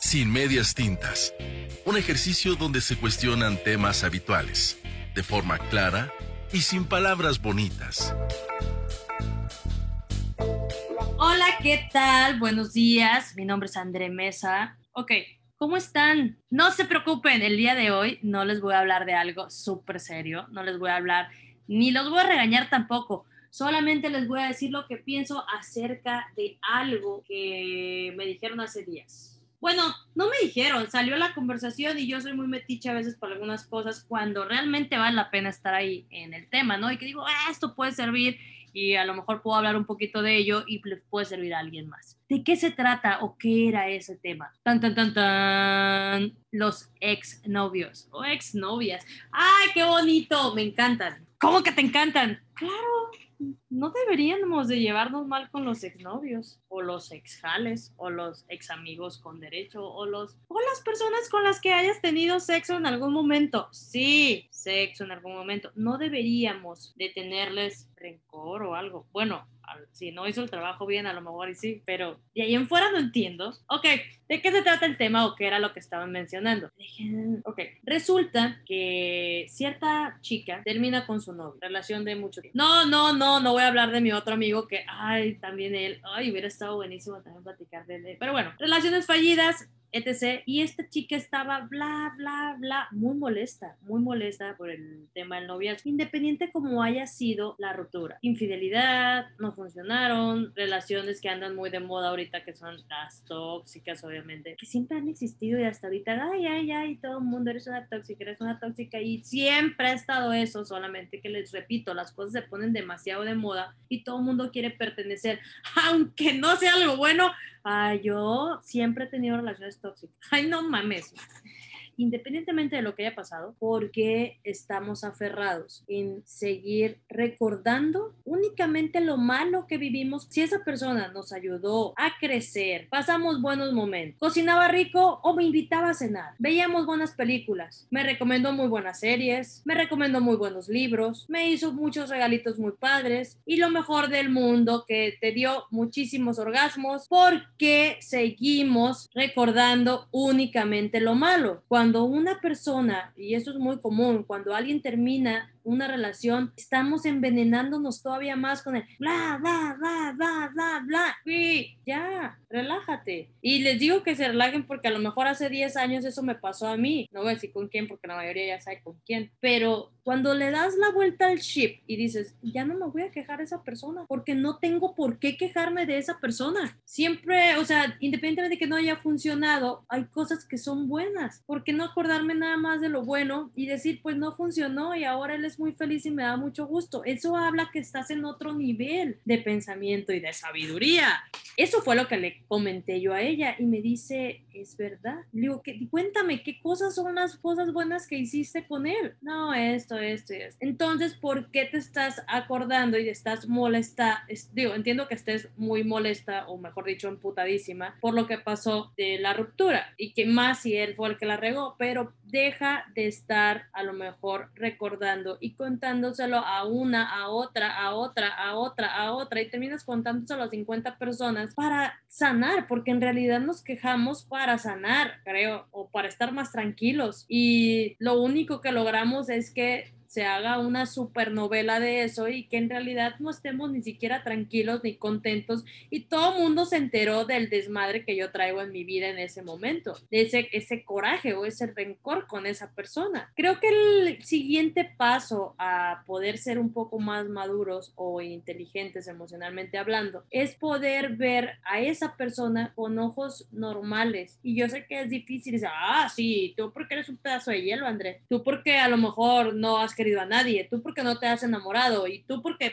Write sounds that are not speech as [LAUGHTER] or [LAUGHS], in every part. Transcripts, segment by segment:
Sin medias tintas. Un ejercicio donde se cuestionan temas habituales, de forma clara y sin palabras bonitas. Hola, ¿qué tal? Buenos días. Mi nombre es André Mesa. Ok, ¿cómo están? No se preocupen, el día de hoy no les voy a hablar de algo súper serio, no les voy a hablar, ni los voy a regañar tampoco. Solamente les voy a decir lo que pienso acerca de algo que me dijeron hace días. Bueno, no me dijeron, salió la conversación y yo soy muy metiche a veces por algunas cosas cuando realmente vale la pena estar ahí en el tema, ¿no? Y que digo, ah, esto puede servir y a lo mejor puedo hablar un poquito de ello y le puede servir a alguien más. ¿De qué se trata o qué era ese tema? Tan, tan, tan, tan. Los exnovios o exnovias. ¡Ay, qué bonito! Me encantan. ¿Cómo que te encantan? Claro, no deberíamos de llevarnos mal con los exnovios o los exjales o los examigos con derecho o los o las personas con las que hayas tenido sexo en algún momento. Sí, sexo en algún momento. No deberíamos de tenerles rencor o algo. Bueno, si no hizo el trabajo bien, a lo mejor y sí, pero de ahí en fuera no entiendo. Ok, ¿de qué se trata el tema o qué era lo que estaban mencionando? Ok, resulta que cierta chica termina con su novio, relación de mucho. No, no, no, no voy a hablar de mi otro amigo que, ay, también él, ay, hubiera estado buenísimo también platicar de él. Pero bueno, relaciones fallidas, etc. Y esta chica estaba bla, bla, bla, muy molesta, muy molesta por el tema del noviazgo, independiente como haya sido la ruptura. Infidelidad, no funcionaron, relaciones que andan muy de moda ahorita que son las tóxicas, obviamente, que siempre han existido y hasta ahorita, ay, ay, ay, todo el mundo eres una tóxica, eres una tóxica y siempre ha estado eso, solamente que les repito, las cosas se ponen demasiado de moda y todo el mundo quiere pertenecer, aunque no sea algo bueno, Ah, yo siempre he tenido relaciones tóxicas. Ay, no mames independientemente de lo que haya pasado, porque estamos aferrados en seguir recordando únicamente lo malo que vivimos. Si esa persona nos ayudó a crecer, pasamos buenos momentos, cocinaba rico o me invitaba a cenar, veíamos buenas películas, me recomendó muy buenas series, me recomendó muy buenos libros, me hizo muchos regalitos muy padres y lo mejor del mundo que te dio muchísimos orgasmos porque seguimos recordando únicamente lo malo. Cuando cuando una persona, y eso es muy común, cuando alguien termina una relación, estamos envenenándonos todavía más con el bla, bla, bla, bla, bla, bla. Y ya, relájate. Y les digo que se relajen porque a lo mejor hace 10 años eso me pasó a mí. No voy a decir con quién porque la mayoría ya sabe con quién. Pero cuando le das la vuelta al ship y dices, ya no me voy a quejar de esa persona porque no tengo por qué quejarme de esa persona. Siempre, o sea, independientemente de que no haya funcionado, hay cosas que son buenas. ¿Por no acordarme nada más de lo bueno y decir, pues no funcionó y ahora él es muy feliz y me da mucho gusto. Eso habla que estás en otro nivel de pensamiento y de sabiduría. Eso fue lo que le comenté yo a ella y me dice, es verdad. Le digo, cuéntame, ¿qué cosas son las cosas buenas que hiciste con él? No, esto, esto y esto. Entonces, ¿por qué te estás acordando y estás molesta? digo, entiendo que estés muy molesta o mejor dicho, emputadísima por lo que pasó de la ruptura y que más si él fue el que la regó, pero deja de estar a lo mejor recordando y contándoselo a una, a otra, a otra, a otra, a otra y terminas contándoselo a 50 personas para sanar, porque en realidad nos quejamos para sanar, creo, o para estar más tranquilos. Y lo único que logramos es que se haga una supernovela de eso y que en realidad no estemos ni siquiera tranquilos ni contentos y todo el mundo se enteró del desmadre que yo traigo en mi vida en ese momento, de ese, ese coraje o ese rencor con esa persona. Creo que el siguiente paso a poder ser un poco más maduros o inteligentes emocionalmente hablando es poder ver a esa persona con ojos normales. Y yo sé que es difícil, decir, ah, sí, tú porque eres un pedazo de hielo, André, tú porque a lo mejor no has querido a nadie, tú porque no te has enamorado y tú porque.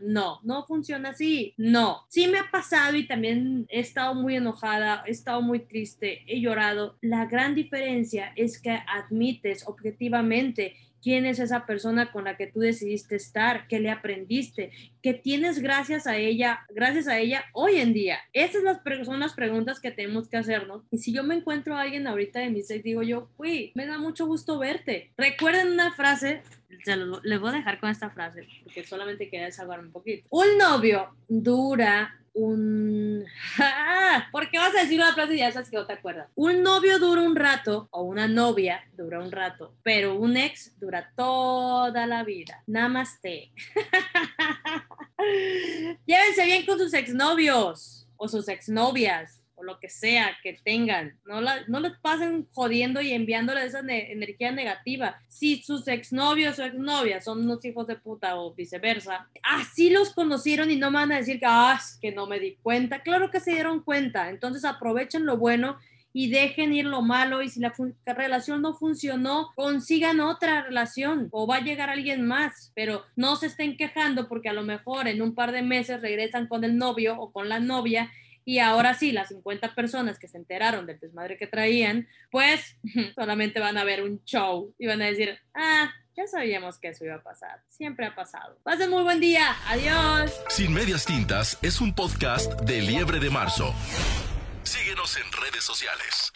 No, no funciona así, no. Sí me ha pasado y también he estado muy enojada, he estado muy triste, he llorado. La gran diferencia es que admites objetivamente quién es esa persona con la que tú decidiste estar, qué le aprendiste, qué tienes gracias a ella, gracias a ella hoy en día. Esas son las preguntas que tenemos que hacernos. Y si yo me encuentro a alguien ahorita de mi sex, digo yo, uy, me da mucho gusto verte. Recuerden una frase Se los, les voy a dejar con esta frase, porque solamente quería desahogarme un poquito. Un novio dura un... [LAUGHS] Ah, ¿Por qué vas a decir una frase y ya sabes que no te acuerdas? Un novio dura un rato o una novia dura un rato, pero un ex dura toda la vida. Namaste. [LAUGHS] Llévense bien con sus exnovios o sus exnovias lo que sea que tengan. No, la, no les pasen jodiendo y enviándole esa energía negativa. Si sus exnovios o exnovias son unos hijos de puta o viceversa, así los conocieron y no me van a decir que, ah, que no me di cuenta. Claro que se dieron cuenta. Entonces aprovechen lo bueno y dejen ir lo malo y si la relación no funcionó, consigan otra relación o va a llegar alguien más, pero no se estén quejando porque a lo mejor en un par de meses regresan con el novio o con la novia y ahora sí, las 50 personas que se enteraron del desmadre que traían, pues [LAUGHS] solamente van a ver un show y van a decir, ah, ya sabíamos que eso iba a pasar. Siempre ha pasado. Pasen muy buen día. Adiós. Sin medias tintas es un podcast de Liebre de Marzo. Síguenos en redes sociales.